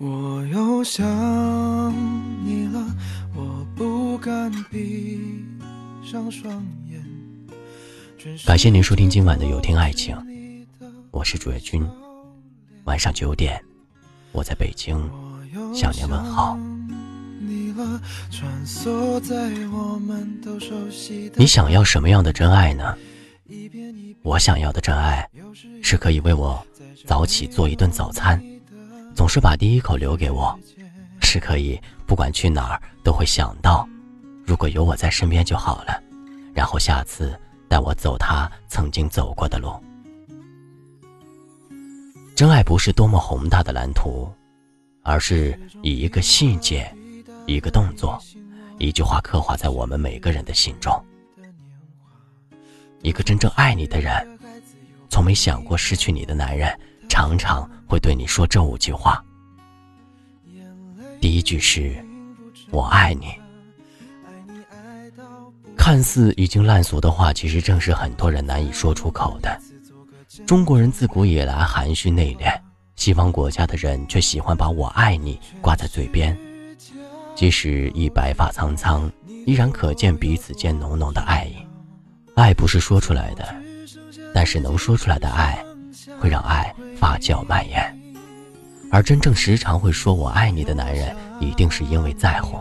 我又想你了，我不敢闭上双眼。感谢您收听今晚的有听爱情，我是主页君。晚上九点，我在北京向您问好。你想要什么样的真爱呢？我想要的真爱，是可以为我早起做一顿早餐。总是把第一口留给我，是可以不管去哪儿都会想到，如果有我在身边就好了。然后下次带我走他曾经走过的路。真爱不是多么宏大的蓝图，而是以一个细节、一个动作、一句话刻画在我们每个人的心中。一个真正爱你的人，从没想过失去你的男人。常常会对你说这五句话。第一句是“我爱你”，看似已经烂俗的话，其实正是很多人难以说出口的。中国人自古以来含蓄内敛，西方国家的人却喜欢把我爱你挂在嘴边。即使已白发苍苍，依然可见彼此间浓浓的爱意。爱不是说出来的，但是能说出来的爱，会让爱。发酵蔓延，而真正时常会说我爱你的男人，一定是因为在乎。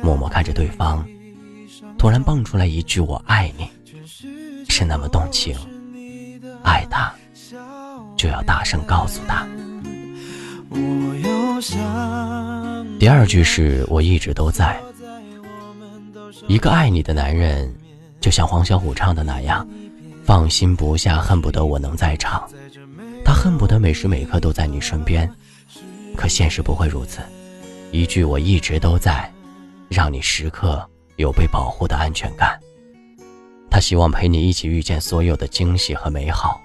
默默看着对方，突然蹦出来一句“我爱你”，是那么动情。爱他，就要大声告诉他。第二句是我一直都在。一个爱你的男人，就像黄小琥唱的那样。放心不下，恨不得我能在场。他恨不得每时每刻都在你身边，可现实不会如此。一句我一直都在，让你时刻有被保护的安全感。他希望陪你一起遇见所有的惊喜和美好，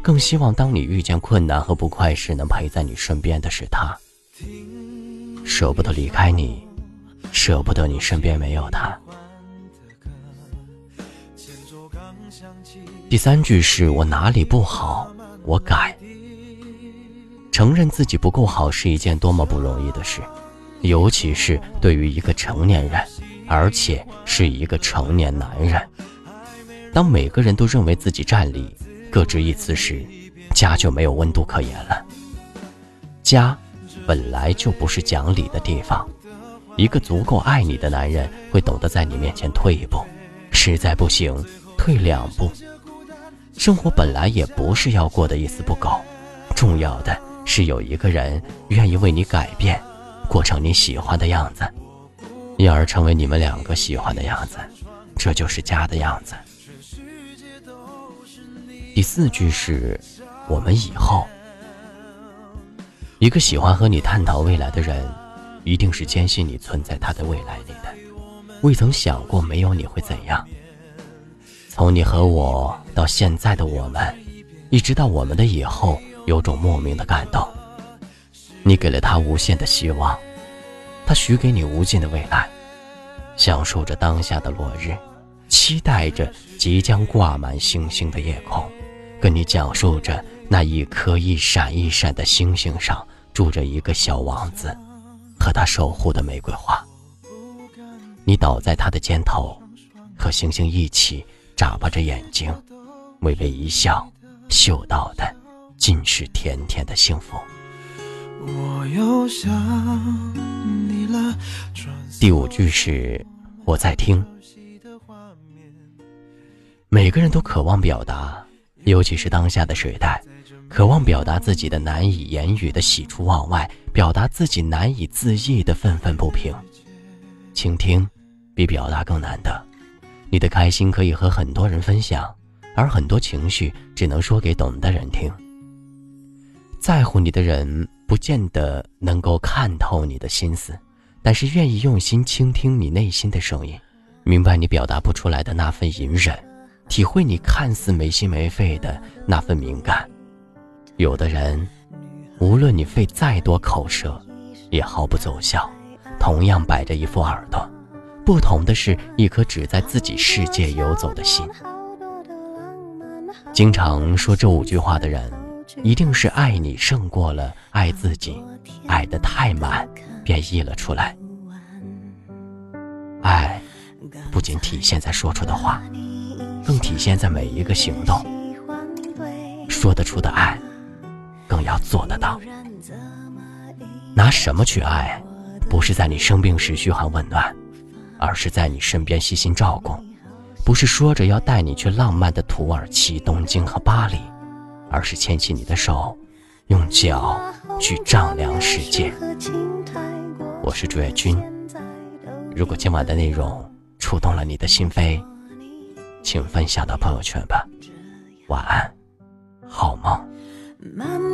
更希望当你遇见困难和不快时，能陪在你身边的是他。舍不得离开你，舍不得你身边没有他。第三句是我哪里不好，我改。承认自己不够好是一件多么不容易的事，尤其是对于一个成年人，而且是一个成年男人。当每个人都认为自己占理，各执一词时，家就没有温度可言了。家本来就不是讲理的地方，一个足够爱你的男人会懂得在你面前退一步，实在不行退两步。生活本来也不是要过得一丝不苟，重要的是有一个人愿意为你改变，过成你喜欢的样子，因而成为你们两个喜欢的样子，这就是家的样子。第四句是，我们以后，一个喜欢和你探讨未来的人，一定是坚信你存在他的未来里的，未曾想过没有你会怎样。从你和我到现在的我们，一直到我们的以后，有种莫名的感动。你给了他无限的希望，他许给你无尽的未来。享受着当下的落日，期待着即将挂满星星的夜空，跟你讲述着那一颗一闪一闪的星星上住着一个小王子，和他守护的玫瑰花。你倒在他的肩头，和星星一起。眨巴着眼睛，微微一笑，嗅到的尽是甜甜的幸福。第五句是我在听。每个人都渴望表达，尤其是当下的时代，渴望表达自己的难以言语的喜出望外，表达自己难以自抑的愤愤不平。倾听比表达更难得。你的开心可以和很多人分享，而很多情绪只能说给懂的人听。在乎你的人不见得能够看透你的心思，但是愿意用心倾听你内心的声音，明白你表达不出来的那份隐忍，体会你看似没心没肺的那份敏感。有的人，无论你费再多口舌，也毫不奏效，同样摆着一副耳朵。不同的是，一颗只在自己世界游走的心。经常说这五句话的人，一定是爱你胜过了爱自己，爱得太满，便溢了出来。爱不仅体现在说出的话，更体现在每一个行动。说得出的爱，更要做得到。拿什么去爱？不是在你生病时嘘寒问暖，而是在你身边细心照顾；不是说着要带你去浪漫的土耳其、东京和巴黎，而是牵起你的手，用脚去丈量世界。我是朱月君。如果今晚的内容触动了你的心扉，请分享到朋友圈吧。晚安，好梦。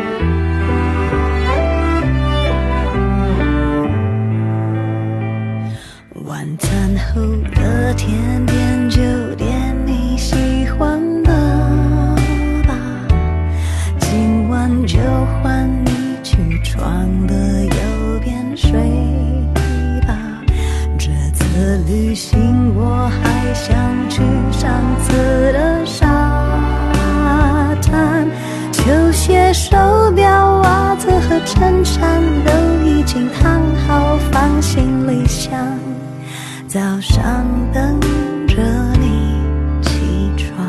晚手表、袜子和衬衫都已经烫好，放行李箱，早上等着你起床。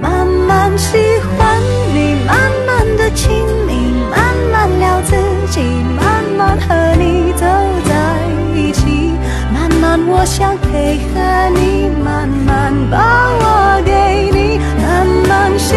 慢慢喜欢你，慢慢的亲密，慢慢聊自己，慢慢和你走在一起。慢慢。我想配合你，慢慢把我给你，慢慢喜